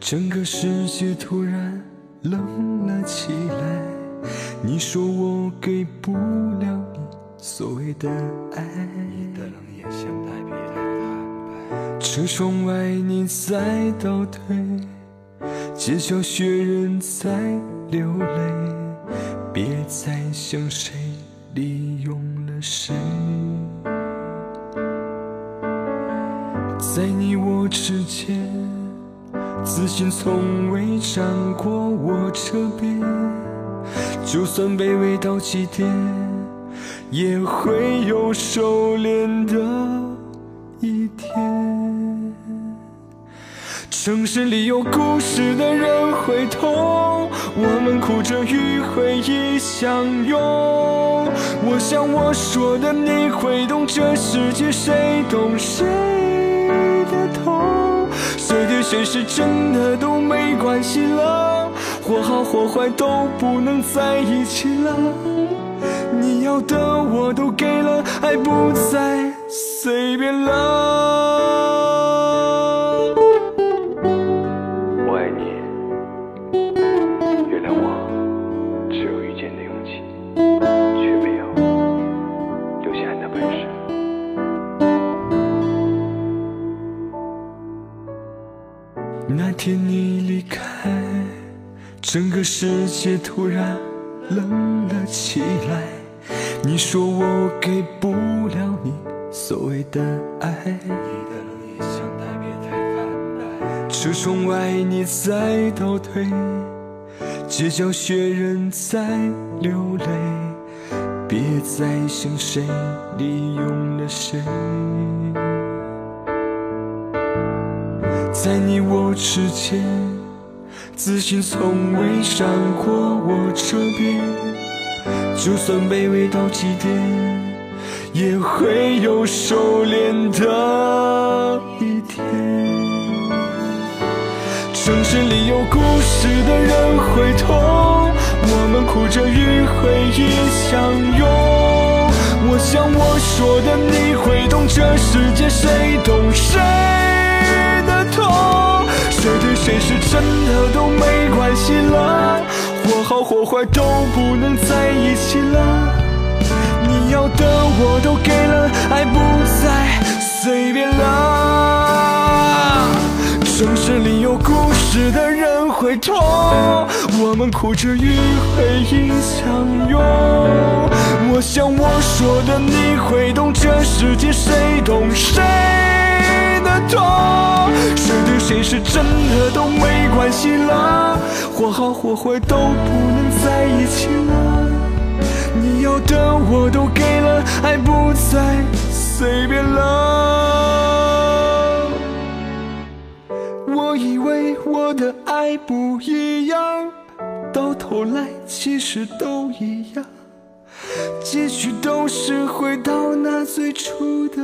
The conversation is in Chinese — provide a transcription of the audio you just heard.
整个世界突然冷了起来。你说我给不了你所谓的爱，你的冷眼像代别人的坦白。车窗外你在倒退，街角雪人在流泪，别再想谁利用了谁。在你我之间，自信从未站过我这边。就算卑微到极点，也会有收敛的一天。城市里有故事的人会痛，我们哭着与回忆相拥。我想我说的你会懂，这世界谁懂谁，谁是真的都没关系了，或好或坏都不能在一起了。你要的我都给了，爱不再随便了。天你离开，整个世界突然冷了起来。你说我给不了你所谓的爱，车窗外你在倒退，街角雪人在流泪，别再想谁利用了谁。在你我之间，自信从未闪过我这边。就算卑微到极点，也会有收敛的一天。城市里有故事的人会痛，我们哭着与回忆相拥。我想我说的你会懂，这世界谁懂谁痛，谁对谁是真的都没关系了，或好或坏都不能在一起了。你要的我都给了，爱不再随便了。城市里有故事的人会痛，我们哭着与回忆相拥。我想我说的你会懂，这世界谁懂谁的痛，谁是真的都没关系了，或好或坏都不能在一起了。你要的我都给了，爱不再随便了。我以为我的爱不一样，到头来其实都一样，结局都是回到那最初的